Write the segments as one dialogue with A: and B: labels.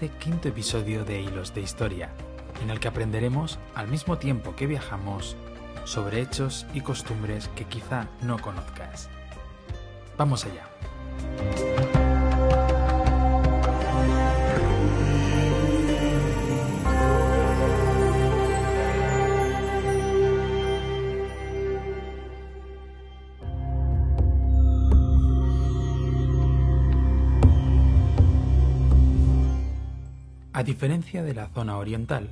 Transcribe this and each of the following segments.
A: este quinto episodio de Hilos de Historia, en el que aprenderemos al mismo tiempo que viajamos sobre hechos y costumbres que quizá no conozcas. Vamos allá. A diferencia de la zona oriental,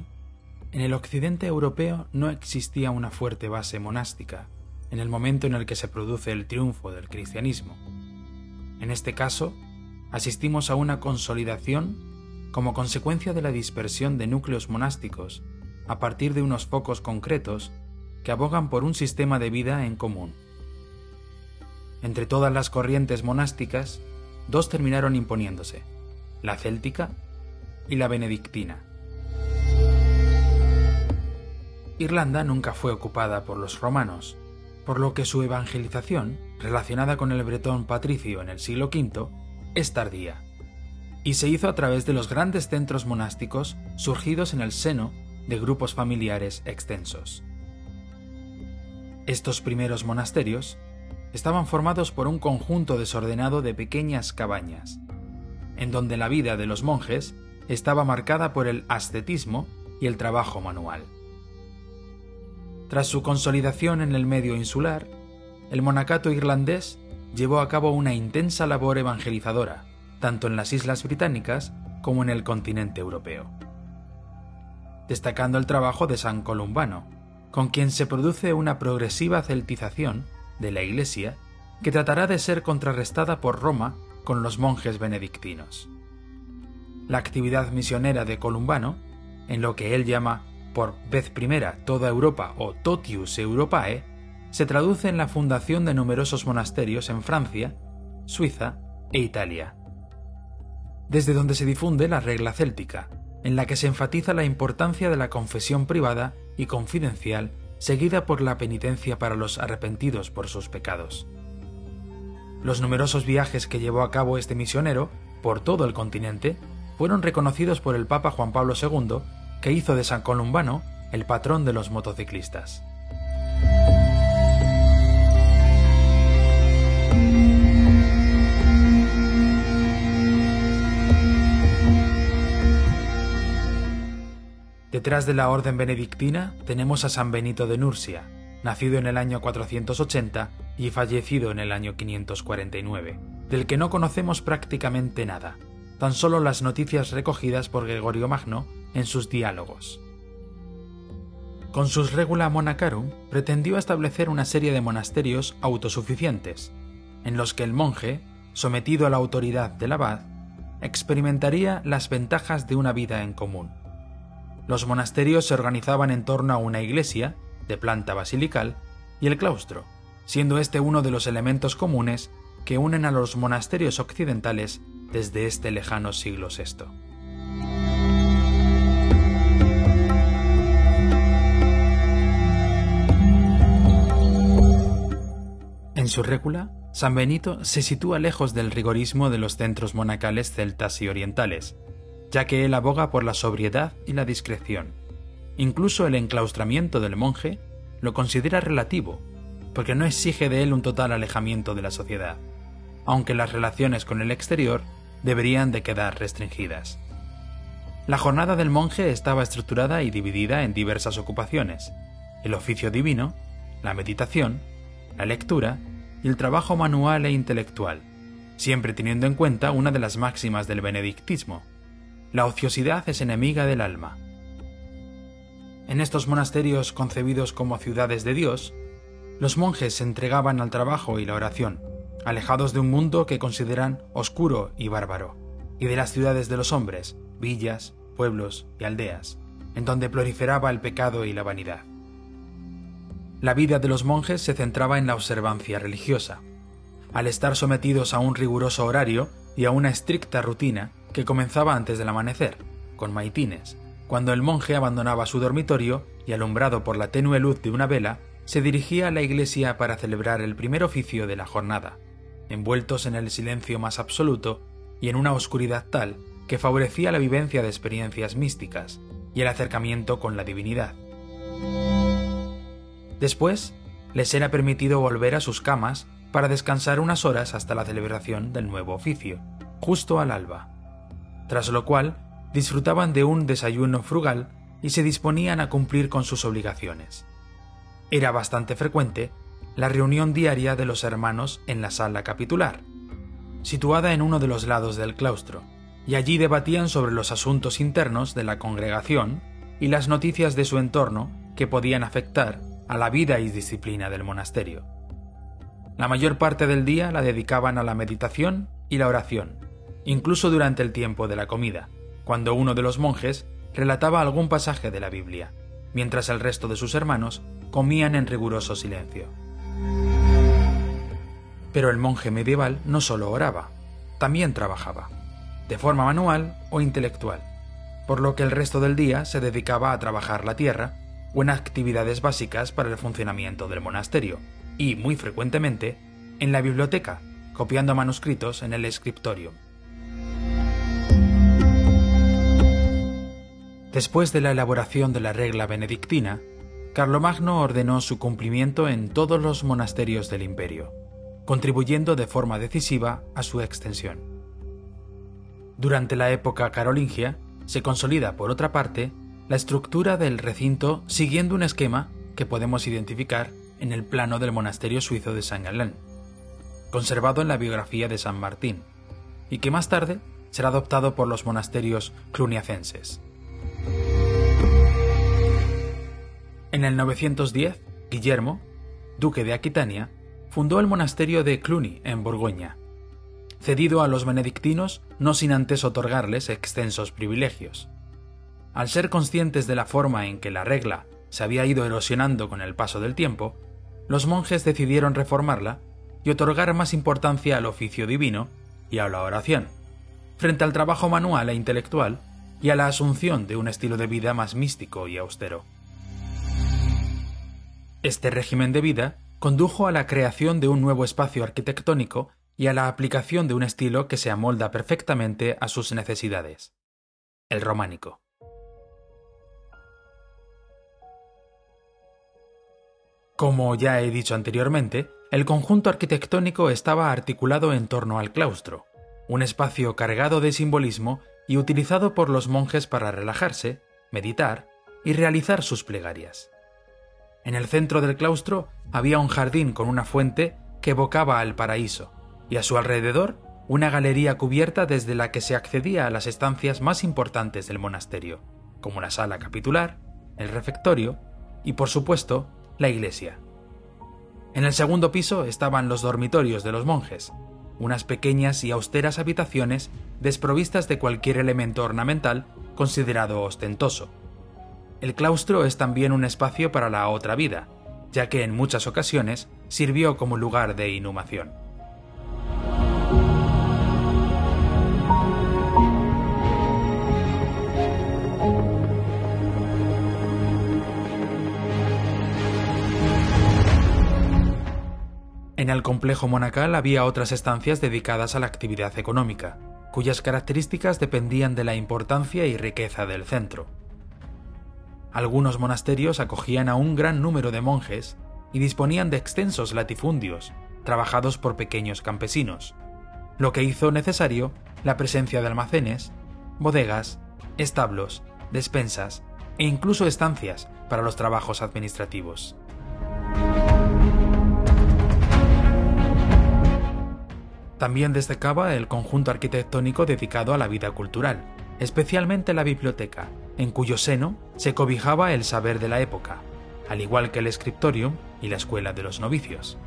A: en el occidente europeo no existía una fuerte base monástica en el momento en el que se produce el triunfo del cristianismo. En este caso, asistimos a una consolidación como consecuencia de la dispersión de núcleos monásticos a partir de unos focos concretos que abogan por un sistema de vida en común. Entre todas las corrientes monásticas, dos terminaron imponiéndose, la céltica y la benedictina. Irlanda nunca fue ocupada por los romanos, por lo que su evangelización, relacionada con el bretón patricio en el siglo V, es tardía, y se hizo a través de los grandes centros monásticos surgidos en el seno de grupos familiares extensos. Estos primeros monasterios estaban formados por un conjunto desordenado de pequeñas cabañas, en donde la vida de los monjes estaba marcada por el ascetismo y el trabajo manual. Tras su consolidación en el medio insular, el monacato irlandés llevó a cabo una intensa labor evangelizadora, tanto en las islas británicas como en el continente europeo. Destacando el trabajo de San Columbano, con quien se produce una progresiva celtización de la Iglesia que tratará de ser contrarrestada por Roma con los monjes benedictinos la actividad misionera de Columbano, en lo que él llama por vez primera toda Europa o Totius Europae, se traduce en la fundación de numerosos monasterios en Francia, Suiza e Italia. Desde donde se difunde la regla céltica, en la que se enfatiza la importancia de la confesión privada y confidencial seguida por la penitencia para los arrepentidos por sus pecados. Los numerosos viajes que llevó a cabo este misionero por todo el continente fueron reconocidos por el Papa Juan Pablo II, que hizo de San Columbano el patrón de los motociclistas. Detrás de la orden benedictina tenemos a San Benito de Nursia, nacido en el año 480 y fallecido en el año 549, del que no conocemos prácticamente nada, tan solo las noticias recogidas por Gregorio Magno en sus diálogos. Con sus Regula Monacarum pretendió establecer una serie de monasterios autosuficientes, en los que el monje, sometido a la autoridad del abad, experimentaría las ventajas de una vida en común. Los monasterios se organizaban en torno a una iglesia, de planta basilical, y el claustro, siendo este uno de los elementos comunes que unen a los monasterios occidentales desde este lejano siglo VI. En su récula, San Benito se sitúa lejos del rigorismo de los centros monacales celtas y orientales, ya que él aboga por la sobriedad y la discreción. Incluso el enclaustramiento del monje lo considera relativo, porque no exige de él un total alejamiento de la sociedad, aunque las relaciones con el exterior deberían de quedar restringidas. La jornada del monje estaba estructurada y dividida en diversas ocupaciones, el oficio divino, la meditación, la lectura y el trabajo manual e intelectual, siempre teniendo en cuenta una de las máximas del benedictismo, la ociosidad es enemiga del alma. En estos monasterios concebidos como ciudades de Dios, los monjes se entregaban al trabajo y la oración, alejados de un mundo que consideran oscuro y bárbaro, y de las ciudades de los hombres, villas, pueblos y aldeas, en donde proliferaba el pecado y la vanidad. La vida de los monjes se centraba en la observancia religiosa. Al estar sometidos a un riguroso horario y a una estricta rutina que comenzaba antes del amanecer, con maitines, cuando el monje abandonaba su dormitorio y alumbrado por la tenue luz de una vela, se dirigía a la iglesia para celebrar el primer oficio de la jornada, envueltos en el silencio más absoluto y en una oscuridad tal que favorecía la vivencia de experiencias místicas y el acercamiento con la divinidad. Después, les era permitido volver a sus camas para descansar unas horas hasta la celebración del nuevo oficio, justo al alba, tras lo cual disfrutaban de un desayuno frugal y se disponían a cumplir con sus obligaciones. Era bastante frecuente la reunión diaria de los hermanos en la sala capitular, situada en uno de los lados del claustro, y allí debatían sobre los asuntos internos de la congregación y las noticias de su entorno que podían afectar a la vida y disciplina del monasterio. La mayor parte del día la dedicaban a la meditación y la oración, incluso durante el tiempo de la comida, cuando uno de los monjes relataba algún pasaje de la Biblia, mientras el resto de sus hermanos comían en riguroso silencio. Pero el monje medieval no solo oraba, también trabajaba, de forma manual o intelectual, por lo que el resto del día se dedicaba a trabajar la tierra o en actividades básicas para el funcionamiento del monasterio, y, muy frecuentemente, en la biblioteca, copiando manuscritos en el escritorio. Después de la elaboración de la regla benedictina, Carlomagno ordenó su cumplimiento en todos los monasterios del imperio, contribuyendo de forma decisiva a su extensión. Durante la época carolingia, se consolida, por otra parte, la estructura del recinto siguiendo un esquema que podemos identificar en el plano del monasterio suizo de San Galán, conservado en la biografía de San Martín, y que más tarde será adoptado por los monasterios cluniacenses. En el 910, Guillermo, duque de Aquitania, fundó el monasterio de Cluny en Borgoña, cedido a los benedictinos no sin antes otorgarles extensos privilegios. Al ser conscientes de la forma en que la regla se había ido erosionando con el paso del tiempo, los monjes decidieron reformarla y otorgar más importancia al oficio divino y a la oración, frente al trabajo manual e intelectual y a la asunción de un estilo de vida más místico y austero. Este régimen de vida condujo a la creación de un nuevo espacio arquitectónico y a la aplicación de un estilo que se amolda perfectamente a sus necesidades, el románico. Como ya he dicho anteriormente, el conjunto arquitectónico estaba articulado en torno al claustro, un espacio cargado de simbolismo y utilizado por los monjes para relajarse, meditar y realizar sus plegarias. En el centro del claustro había un jardín con una fuente que evocaba al paraíso, y a su alrededor una galería cubierta desde la que se accedía a las estancias más importantes del monasterio, como la sala capitular, el refectorio y, por supuesto, la iglesia. En el segundo piso estaban los dormitorios de los monjes, unas pequeñas y austeras habitaciones desprovistas de cualquier elemento ornamental considerado ostentoso. El claustro es también un espacio para la otra vida, ya que en muchas ocasiones sirvió como lugar de inhumación. En el complejo monacal había otras estancias dedicadas a la actividad económica, cuyas características dependían de la importancia y riqueza del centro. Algunos monasterios acogían a un gran número de monjes y disponían de extensos latifundios, trabajados por pequeños campesinos, lo que hizo necesario la presencia de almacenes, bodegas, establos, despensas e incluso estancias para los trabajos administrativos. También destacaba el conjunto arquitectónico dedicado a la vida cultural, especialmente la biblioteca, en cuyo seno se cobijaba el saber de la época, al igual que el scriptorium y la escuela de los novicios.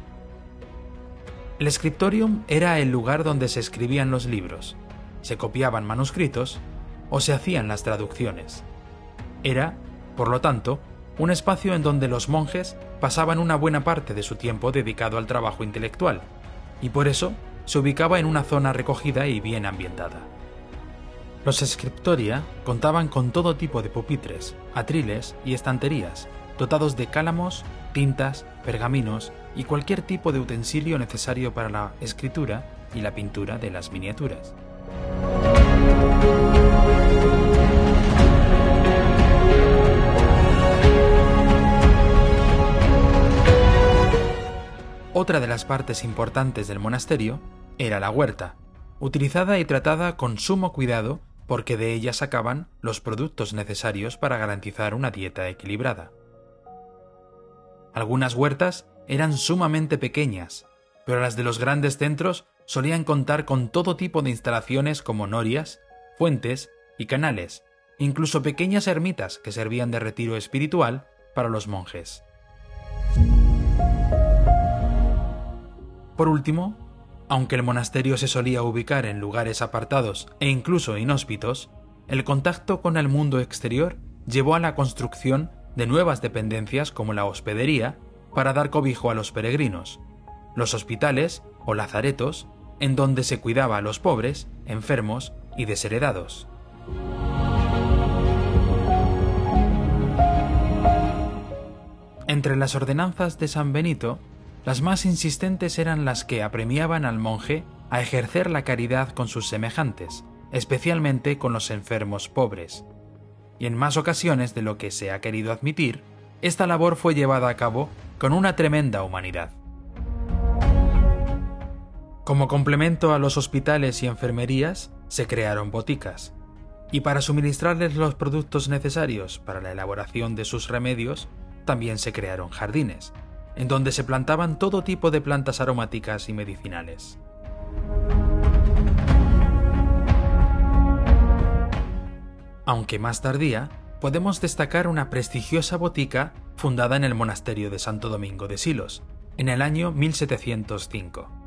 A: El scriptorium era el lugar donde se escribían los libros, se copiaban manuscritos o se hacían las traducciones. Era, por lo tanto, un espacio en donde los monjes pasaban una buena parte de su tiempo dedicado al trabajo intelectual, y por eso se ubicaba en una zona recogida y bien ambientada. Los scriptoria contaban con todo tipo de pupitres, atriles y estanterías, dotados de cálamos, tintas, pergaminos y cualquier tipo de utensilio necesario para la escritura y la pintura de las miniaturas. Otra de las partes importantes del monasterio era la huerta, utilizada y tratada con sumo cuidado porque de ella sacaban los productos necesarios para garantizar una dieta equilibrada. Algunas huertas eran sumamente pequeñas, pero las de los grandes centros solían contar con todo tipo de instalaciones como norias, fuentes y canales, incluso pequeñas ermitas que servían de retiro espiritual para los monjes. Por último, aunque el monasterio se solía ubicar en lugares apartados e incluso inhóspitos, el contacto con el mundo exterior llevó a la construcción de nuevas dependencias como la hospedería para dar cobijo a los peregrinos, los hospitales o lazaretos en donde se cuidaba a los pobres, enfermos y desheredados. Entre las ordenanzas de San Benito, las más insistentes eran las que apremiaban al monje a ejercer la caridad con sus semejantes, especialmente con los enfermos pobres. Y en más ocasiones de lo que se ha querido admitir, esta labor fue llevada a cabo con una tremenda humanidad. Como complemento a los hospitales y enfermerías, se crearon boticas, y para suministrarles los productos necesarios para la elaboración de sus remedios, también se crearon jardines, en donde se plantaban todo tipo de plantas aromáticas y medicinales. Aunque más tardía, podemos destacar una prestigiosa botica fundada en el monasterio de Santo Domingo de Silos, en el año 1705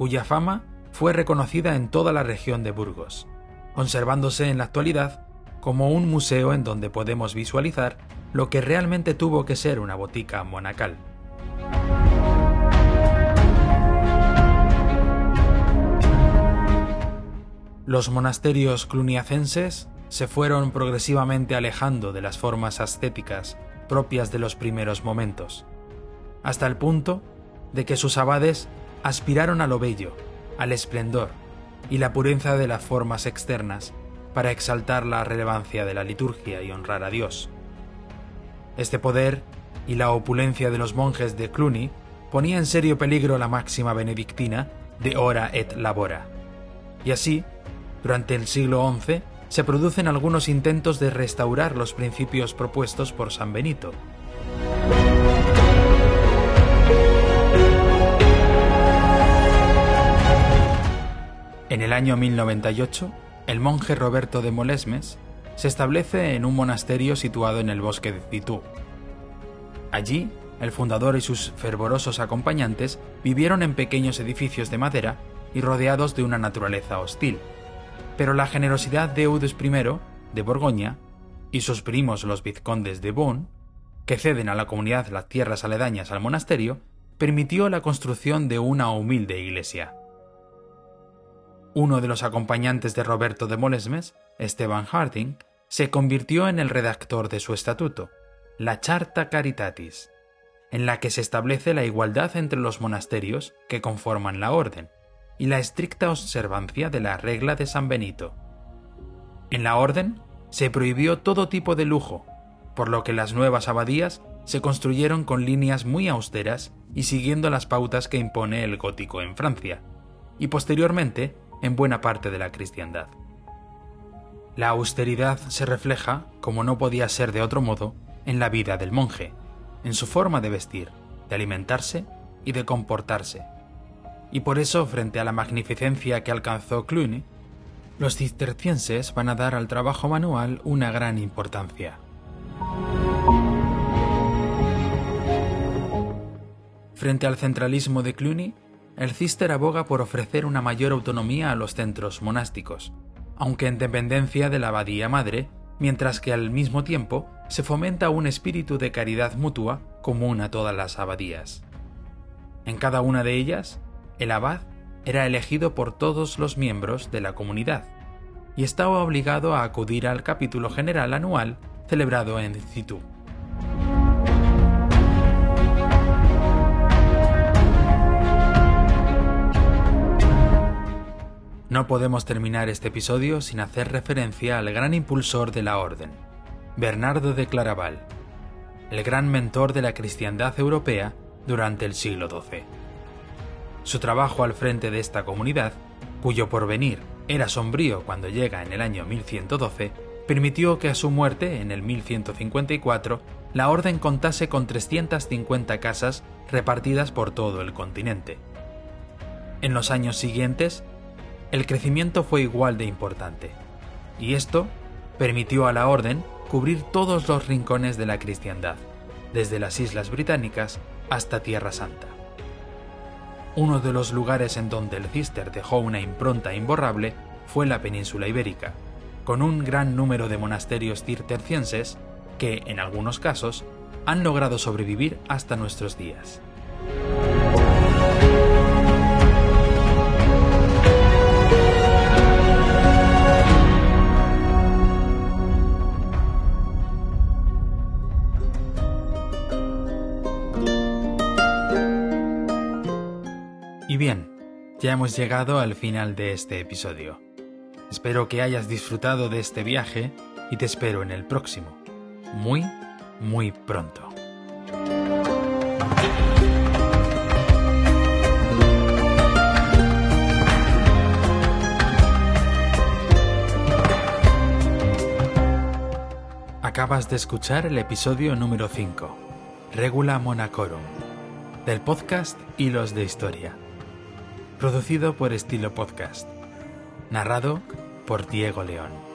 A: cuya fama fue reconocida en toda la región de Burgos, conservándose en la actualidad como un museo en donde podemos visualizar lo que realmente tuvo que ser una botica monacal. Los monasterios cluniacenses se fueron progresivamente alejando de las formas ascéticas propias de los primeros momentos, hasta el punto de que sus abades aspiraron a lo bello, al esplendor y la pureza de las formas externas para exaltar la relevancia de la liturgia y honrar a Dios. Este poder y la opulencia de los monjes de Cluny ponía en serio peligro la máxima benedictina de ora et labora. Y así, durante el siglo XI, se producen algunos intentos de restaurar los principios propuestos por San Benito, En el año 1098, el monje Roberto de Molesmes se establece en un monasterio situado en el bosque de Citú. Allí, el fundador y sus fervorosos acompañantes vivieron en pequeños edificios de madera y rodeados de una naturaleza hostil. Pero la generosidad de Eudes I de Borgoña y sus primos los vizcondes de Beaune, que ceden a la comunidad las tierras aledañas al monasterio, permitió la construcción de una humilde iglesia. Uno de los acompañantes de Roberto de Molesmes, Esteban Harding, se convirtió en el redactor de su estatuto, la Charta Caritatis, en la que se establece la igualdad entre los monasterios que conforman la orden y la estricta observancia de la regla de San Benito. En la orden se prohibió todo tipo de lujo, por lo que las nuevas abadías se construyeron con líneas muy austeras y siguiendo las pautas que impone el gótico en Francia, y posteriormente en buena parte de la cristiandad. La austeridad se refleja, como no podía ser de otro modo, en la vida del monje, en su forma de vestir, de alimentarse y de comportarse. Y por eso, frente a la magnificencia que alcanzó Cluny, los cistercienses van a dar al trabajo manual una gran importancia. Frente al centralismo de Cluny, el Cister aboga por ofrecer una mayor autonomía a los centros monásticos, aunque en dependencia de la abadía madre, mientras que al mismo tiempo se fomenta un espíritu de caridad mutua común a todas las abadías. En cada una de ellas, el abad era elegido por todos los miembros de la comunidad y estaba obligado a acudir al capítulo general anual celebrado en Citú. No podemos terminar este episodio sin hacer referencia al gran impulsor de la Orden, Bernardo de Claraval, el gran mentor de la cristiandad europea durante el siglo XII. Su trabajo al frente de esta comunidad, cuyo porvenir era sombrío cuando llega en el año 1112, permitió que a su muerte en el 1154 la orden contase con 350 casas repartidas por todo el continente. En los años siguientes, el crecimiento fue igual de importante, y esto permitió a la orden cubrir todos los rincones de la cristiandad, desde las Islas Británicas hasta Tierra Santa. Uno de los lugares en donde el Cister dejó una impronta imborrable fue la península ibérica, con un gran número de monasterios cistercienses que, en algunos casos, han logrado sobrevivir hasta nuestros días. Ya hemos llegado al final de este episodio. Espero que hayas disfrutado de este viaje y te espero en el próximo. Muy, muy pronto. Acabas de escuchar el episodio número 5, Regula Monacorum, del podcast Hilos de Historia producido por Estilo Podcast, narrado por Diego León.